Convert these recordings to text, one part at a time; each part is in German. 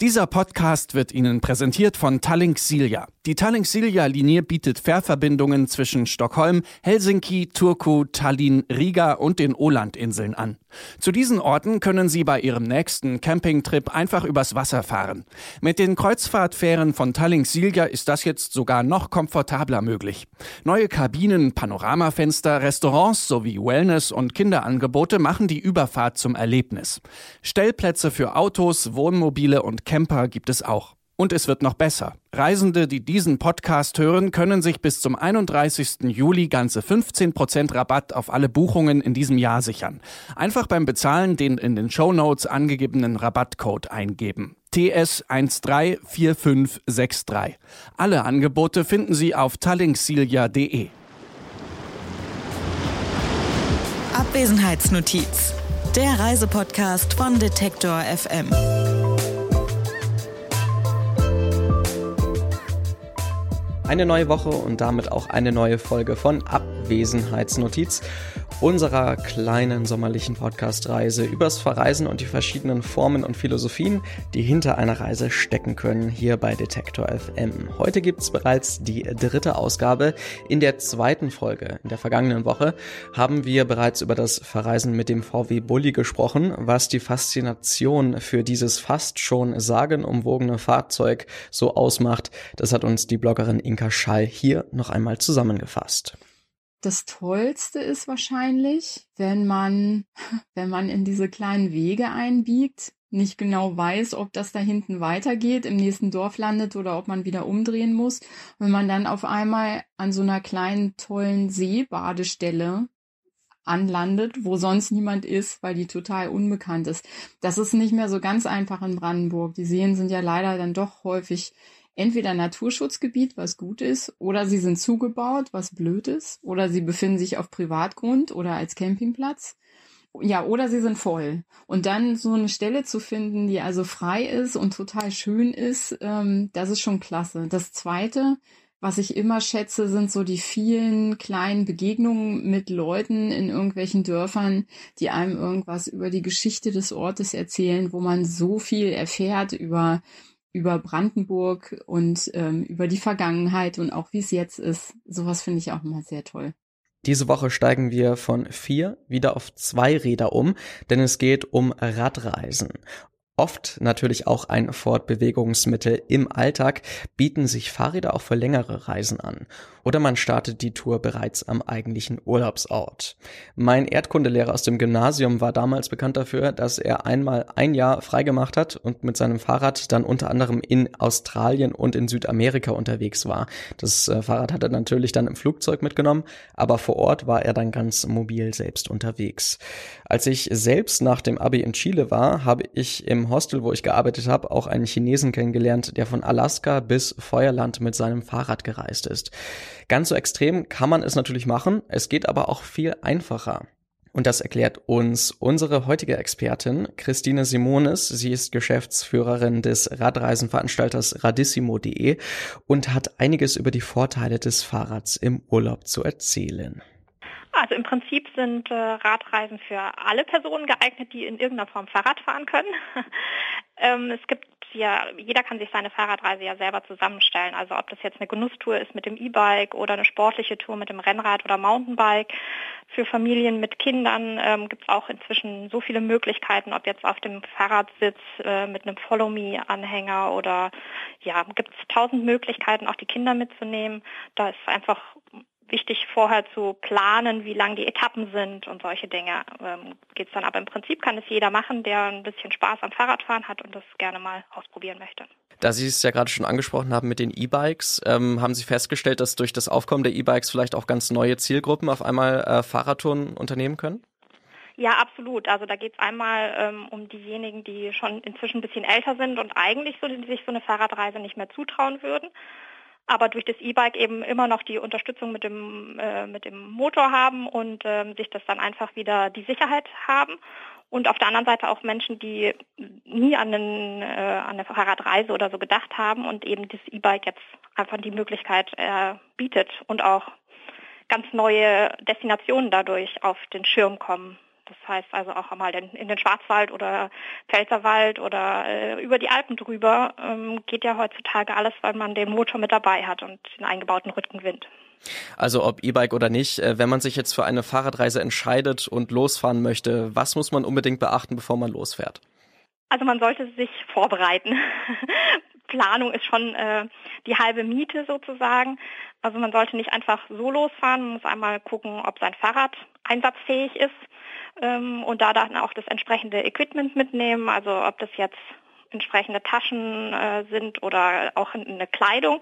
Dieser Podcast wird Ihnen präsentiert von Tallink Silja. Die Tallink Silja Linie bietet Fährverbindungen zwischen Stockholm, Helsinki, Turku, Tallinn, Riga und den Ålandinseln an. Zu diesen Orten können Sie bei Ihrem nächsten Campingtrip einfach übers Wasser fahren. Mit den Kreuzfahrtfähren von Tallink Silja ist das jetzt sogar noch komfortabler möglich. Neue Kabinen, Panoramafenster, Restaurants sowie Wellness- und Kinderangebote machen die Überfahrt zum Erlebnis. Stellplätze für Autos, Wohnmobile und Camper gibt es auch. Und es wird noch besser. Reisende, die diesen Podcast hören, können sich bis zum 31. Juli ganze 15% Rabatt auf alle Buchungen in diesem Jahr sichern. Einfach beim Bezahlen den in den Show Notes angegebenen Rabattcode eingeben. TS134563. Alle Angebote finden Sie auf tallinksilja.de. Abwesenheitsnotiz. Der Reisepodcast von Detektor FM. Eine neue Woche und damit auch eine neue Folge von Abwesenheitsnotiz unserer kleinen sommerlichen Podcast-Reise übers Verreisen und die verschiedenen Formen und Philosophien, die hinter einer Reise stecken können, hier bei Detektor FM. Heute gibt's bereits die dritte Ausgabe. In der zweiten Folge, in der vergangenen Woche, haben wir bereits über das Verreisen mit dem VW Bulli gesprochen, was die Faszination für dieses fast schon sagenumwogene Fahrzeug so ausmacht. Das hat uns die Bloggerin Inka Schall hier noch einmal zusammengefasst. Das Tollste ist wahrscheinlich, wenn man, wenn man in diese kleinen Wege einbiegt, nicht genau weiß, ob das da hinten weitergeht, im nächsten Dorf landet oder ob man wieder umdrehen muss. Wenn man dann auf einmal an so einer kleinen, tollen Seebadestelle anlandet, wo sonst niemand ist, weil die total unbekannt ist. Das ist nicht mehr so ganz einfach in Brandenburg. Die Seen sind ja leider dann doch häufig entweder Naturschutzgebiet, was gut ist, oder sie sind zugebaut, was blöd ist, oder sie befinden sich auf Privatgrund oder als Campingplatz. Ja, oder sie sind voll. Und dann so eine Stelle zu finden, die also frei ist und total schön ist, ähm, das ist schon klasse. Das Zweite, was ich immer schätze, sind so die vielen kleinen Begegnungen mit Leuten in irgendwelchen Dörfern, die einem irgendwas über die Geschichte des Ortes erzählen, wo man so viel erfährt über über Brandenburg und ähm, über die Vergangenheit und auch wie es jetzt ist. Sowas finde ich auch immer sehr toll. Diese Woche steigen wir von vier wieder auf zwei Räder um, denn es geht um Radreisen. Oft natürlich auch ein Fortbewegungsmittel im Alltag, bieten sich Fahrräder auch für längere Reisen an. Oder man startet die Tour bereits am eigentlichen Urlaubsort. Mein Erdkundelehrer aus dem Gymnasium war damals bekannt dafür, dass er einmal ein Jahr freigemacht hat und mit seinem Fahrrad dann unter anderem in Australien und in Südamerika unterwegs war. Das äh, Fahrrad hat er natürlich dann im Flugzeug mitgenommen, aber vor Ort war er dann ganz mobil selbst unterwegs. Als ich selbst nach dem Abi in Chile war, habe ich im Hostel, wo ich gearbeitet habe, auch einen Chinesen kennengelernt, der von Alaska bis Feuerland mit seinem Fahrrad gereist ist. Ganz so extrem kann man es natürlich machen, es geht aber auch viel einfacher. Und das erklärt uns unsere heutige Expertin, Christine Simonis. Sie ist Geschäftsführerin des Radreisenveranstalters radissimo.de und hat einiges über die Vorteile des Fahrrads im Urlaub zu erzählen. Also im Prinzip sind äh, Radreisen für alle Personen geeignet, die in irgendeiner Form Fahrrad fahren können. ähm, es gibt ja, jeder kann sich seine Fahrradreise ja selber zusammenstellen. Also ob das jetzt eine Genusstour ist mit dem E-Bike oder eine sportliche Tour mit dem Rennrad oder Mountainbike. Für Familien mit Kindern ähm, gibt es auch inzwischen so viele Möglichkeiten, ob jetzt auf dem Fahrradsitz äh, mit einem Follow-Me-Anhänger oder ja, gibt es tausend Möglichkeiten, auch die Kinder mitzunehmen. Da ist einfach wichtig vorher zu planen, wie lang die Etappen sind und solche Dinge ähm, geht es dann. Aber im Prinzip kann es jeder machen, der ein bisschen Spaß am Fahrradfahren hat und das gerne mal ausprobieren möchte. Da Sie es ja gerade schon angesprochen haben mit den E-Bikes, ähm, haben Sie festgestellt, dass durch das Aufkommen der E-Bikes vielleicht auch ganz neue Zielgruppen auf einmal äh, Fahrradtouren unternehmen können? Ja, absolut. Also da geht es einmal ähm, um diejenigen, die schon inzwischen ein bisschen älter sind und eigentlich so, sich so eine Fahrradreise nicht mehr zutrauen würden aber durch das E-Bike eben immer noch die Unterstützung mit dem, äh, mit dem Motor haben und ähm, sich das dann einfach wieder die Sicherheit haben. Und auf der anderen Seite auch Menschen, die nie an, einen, äh, an eine Fahrradreise oder so gedacht haben und eben das E-Bike jetzt einfach die Möglichkeit äh, bietet und auch ganz neue Destinationen dadurch auf den Schirm kommen. Das heißt also auch einmal in, den Schwarzwald oder Pfälzerwald oder äh, über die Alpen drüber ähm, geht ja heutzutage alles, weil man den Motor mit dabei hat und den eingebauten Rückenwind. Also ob E-Bike oder nicht, äh, wenn man sich jetzt für eine Fahrradreise entscheidet und losfahren möchte, was muss man unbedingt beachten, bevor man losfährt? Also man sollte sich vorbereiten. Planung ist schon äh, die halbe Miete sozusagen. Also man sollte nicht einfach so losfahren, man muss einmal gucken, ob sein Fahrrad einsatzfähig ist und da dann auch das entsprechende Equipment mitnehmen, also ob das jetzt entsprechende Taschen äh, sind oder auch eine Kleidung,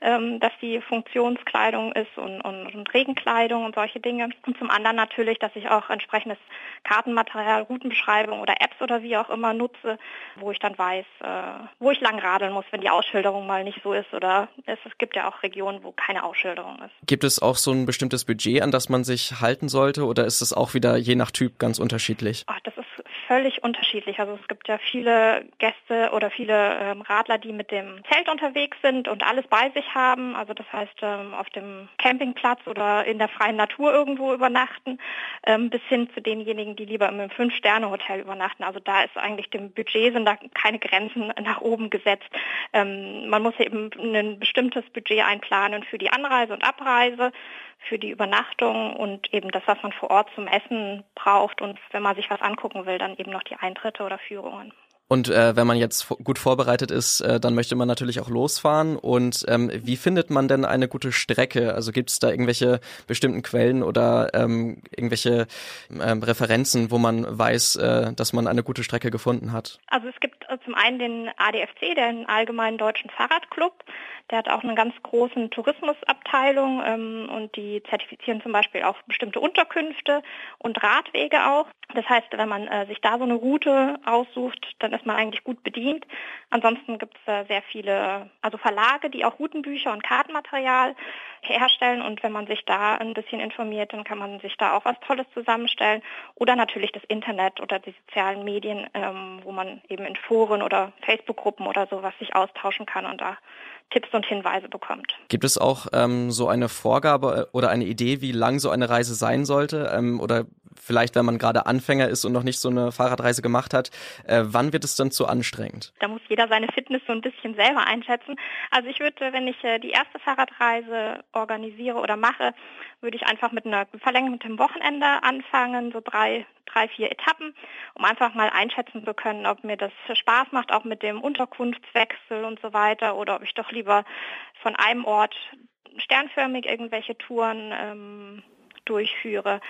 ähm, dass die Funktionskleidung ist und, und, und, Regenkleidung und solche Dinge. Und zum anderen natürlich, dass ich auch entsprechendes Kartenmaterial, Routenbeschreibung oder Apps oder wie auch immer nutze, wo ich dann weiß, äh, wo ich lang radeln muss, wenn die Ausschilderung mal nicht so ist oder es, es gibt ja auch Regionen, wo keine Ausschilderung ist. Gibt es auch so ein bestimmtes Budget, an das man sich halten sollte oder ist es auch wieder je nach Typ ganz unterschiedlich? Oh, das ist völlig unterschiedlich. Also es gibt ja viele Gäste oder viele ähm, Radler, die mit dem Zelt unterwegs sind und alles bei sich haben. Also das heißt ähm, auf dem Campingplatz oder in der freien Natur irgendwo übernachten, ähm, bis hin zu denjenigen, die lieber im Fünf-Sterne-Hotel übernachten. Also da ist eigentlich dem Budget sind da keine Grenzen nach oben gesetzt. Man muss eben ein bestimmtes Budget einplanen für die Anreise und Abreise für die Übernachtung und eben das, was man vor Ort zum Essen braucht und wenn man sich was angucken will, dann eben noch die Eintritte oder Führungen. Und äh, wenn man jetzt gut vorbereitet ist, äh, dann möchte man natürlich auch losfahren. Und ähm, wie findet man denn eine gute Strecke? Also gibt es da irgendwelche bestimmten Quellen oder ähm, irgendwelche ähm, Referenzen, wo man weiß, äh, dass man eine gute Strecke gefunden hat? Also es gibt äh, zum einen den ADFC, den Allgemeinen Deutschen Fahrradclub. Der hat auch eine ganz große Tourismusabteilung ähm, und die zertifizieren zum Beispiel auch bestimmte Unterkünfte und Radwege auch. Das heißt, wenn man äh, sich da so eine Route aussucht, dann ist man eigentlich gut bedient. Ansonsten gibt es äh, sehr viele, also Verlage, die auch Routenbücher und Kartenmaterial herstellen und wenn man sich da ein bisschen informiert, dann kann man sich da auch was Tolles zusammenstellen. Oder natürlich das Internet oder die sozialen Medien, ähm, wo man eben in Foren oder Facebook-Gruppen oder sowas sich austauschen kann und da Tipps und Hinweise bekommt. Gibt es auch ähm, so eine Vorgabe oder eine Idee, wie lang so eine Reise sein sollte? Ähm, oder vielleicht, wenn man gerade Anfänger ist und noch nicht so eine Fahrradreise gemacht hat, äh, wann wird es dann zu anstrengend? Da muss jeder seine Fitness so ein bisschen selber einschätzen. Also ich würde, wenn ich äh, die erste Fahrradreise organisiere oder mache, würde ich einfach mit einer verlängerten Wochenende anfangen, so drei, drei, vier Etappen, um einfach mal einschätzen zu können, ob mir das Spaß macht, auch mit dem Unterkunftswechsel und so weiter, oder ob ich doch lieber von einem Ort sternförmig irgendwelche Touren ähm, durchführe.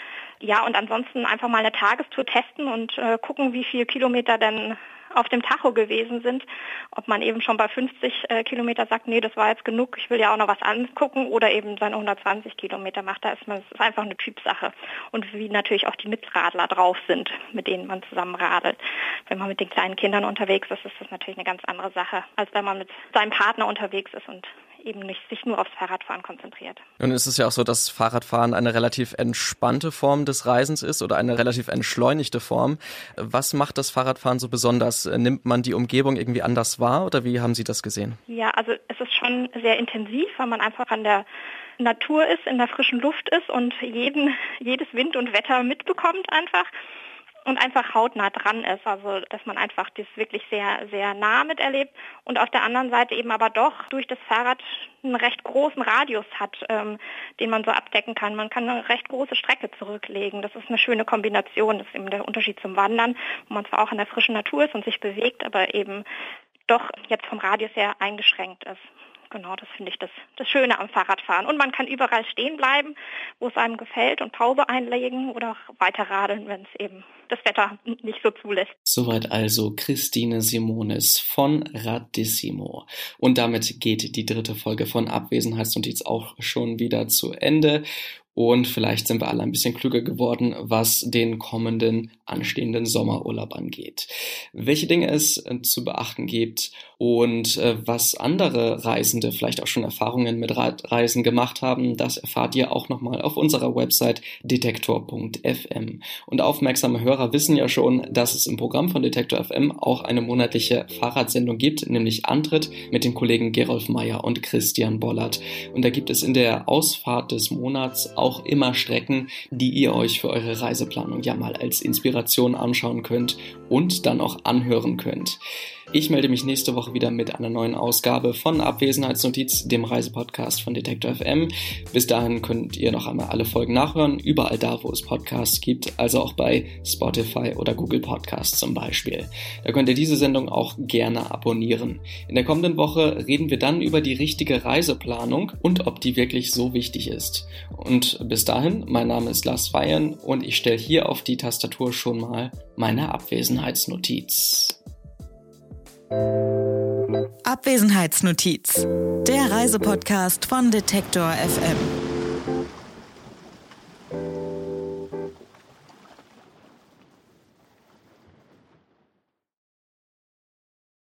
Ja, und ansonsten einfach mal eine Tagestour testen und äh, gucken, wie viele Kilometer denn auf dem Tacho gewesen sind, ob man eben schon bei 50 äh, Kilometer sagt, nee, das war jetzt genug, ich will ja auch noch was angucken oder eben seine 120 Kilometer macht, da ist man, ist einfach eine Typsache. Und wie natürlich auch die Mitradler drauf sind, mit denen man zusammen radelt. Wenn man mit den kleinen Kindern unterwegs ist, ist das natürlich eine ganz andere Sache, als wenn man mit seinem Partner unterwegs ist und eben nicht sich nur aufs Fahrradfahren konzentriert. Nun ist es ja auch so, dass Fahrradfahren eine relativ entspannte Form des Reisens ist oder eine relativ entschleunigte Form. Was macht das Fahrradfahren so besonders? Nimmt man die Umgebung irgendwie anders wahr oder wie haben Sie das gesehen? Ja, also es ist schon sehr intensiv, weil man einfach an der Natur ist, in der frischen Luft ist und jeden, jedes Wind und Wetter mitbekommt einfach und einfach hautnah dran ist, also dass man einfach das wirklich sehr, sehr nah miterlebt und auf der anderen Seite eben aber doch durch das Fahrrad einen recht großen Radius hat, ähm, den man so abdecken kann. Man kann eine recht große Strecke zurücklegen. Das ist eine schöne Kombination. Das ist eben der Unterschied zum Wandern, wo man zwar auch in der frischen Natur ist und sich bewegt, aber eben doch jetzt vom Radius her eingeschränkt ist. Genau, das finde ich das, das Schöne am Fahrradfahren. Und man kann überall stehen bleiben, wo es einem gefällt und Pause einlegen oder weiter radeln, wenn es eben das Wetter nicht so zulässt. Soweit also Christine Simonis von Radissimo. Und damit geht die dritte Folge von Abwesenheitsnotiz auch schon wieder zu Ende. Und vielleicht sind wir alle ein bisschen klüger geworden, was den kommenden anstehenden Sommerurlaub angeht. Welche Dinge es äh, zu beachten gibt und äh, was andere Reisende vielleicht auch schon Erfahrungen mit Reisen gemacht haben, das erfahrt ihr auch nochmal auf unserer Website detektor.fm. Und aufmerksame Hörer wissen ja schon, dass es im Programm von Detektor FM auch eine monatliche Fahrradsendung gibt, nämlich Antritt mit den Kollegen Gerolf Meyer und Christian Bollert. Und da gibt es in der Ausfahrt des Monats auch auch immer Strecken, die ihr euch für eure Reiseplanung ja mal als Inspiration anschauen könnt und dann auch anhören könnt. Ich melde mich nächste Woche wieder mit einer neuen Ausgabe von Abwesenheitsnotiz, dem Reisepodcast von Detektor FM. Bis dahin könnt ihr noch einmal alle Folgen nachhören, überall da, wo es Podcasts gibt, also auch bei Spotify oder Google Podcasts zum Beispiel. Da könnt ihr diese Sendung auch gerne abonnieren. In der kommenden Woche reden wir dann über die richtige Reiseplanung und ob die wirklich so wichtig ist. Und bis dahin, mein Name ist Lars Feiern und ich stelle hier auf die Tastatur schon mal meine Abwesenheitsnotiz. Abwesenheitsnotiz, der Reisepodcast von Detektor FM.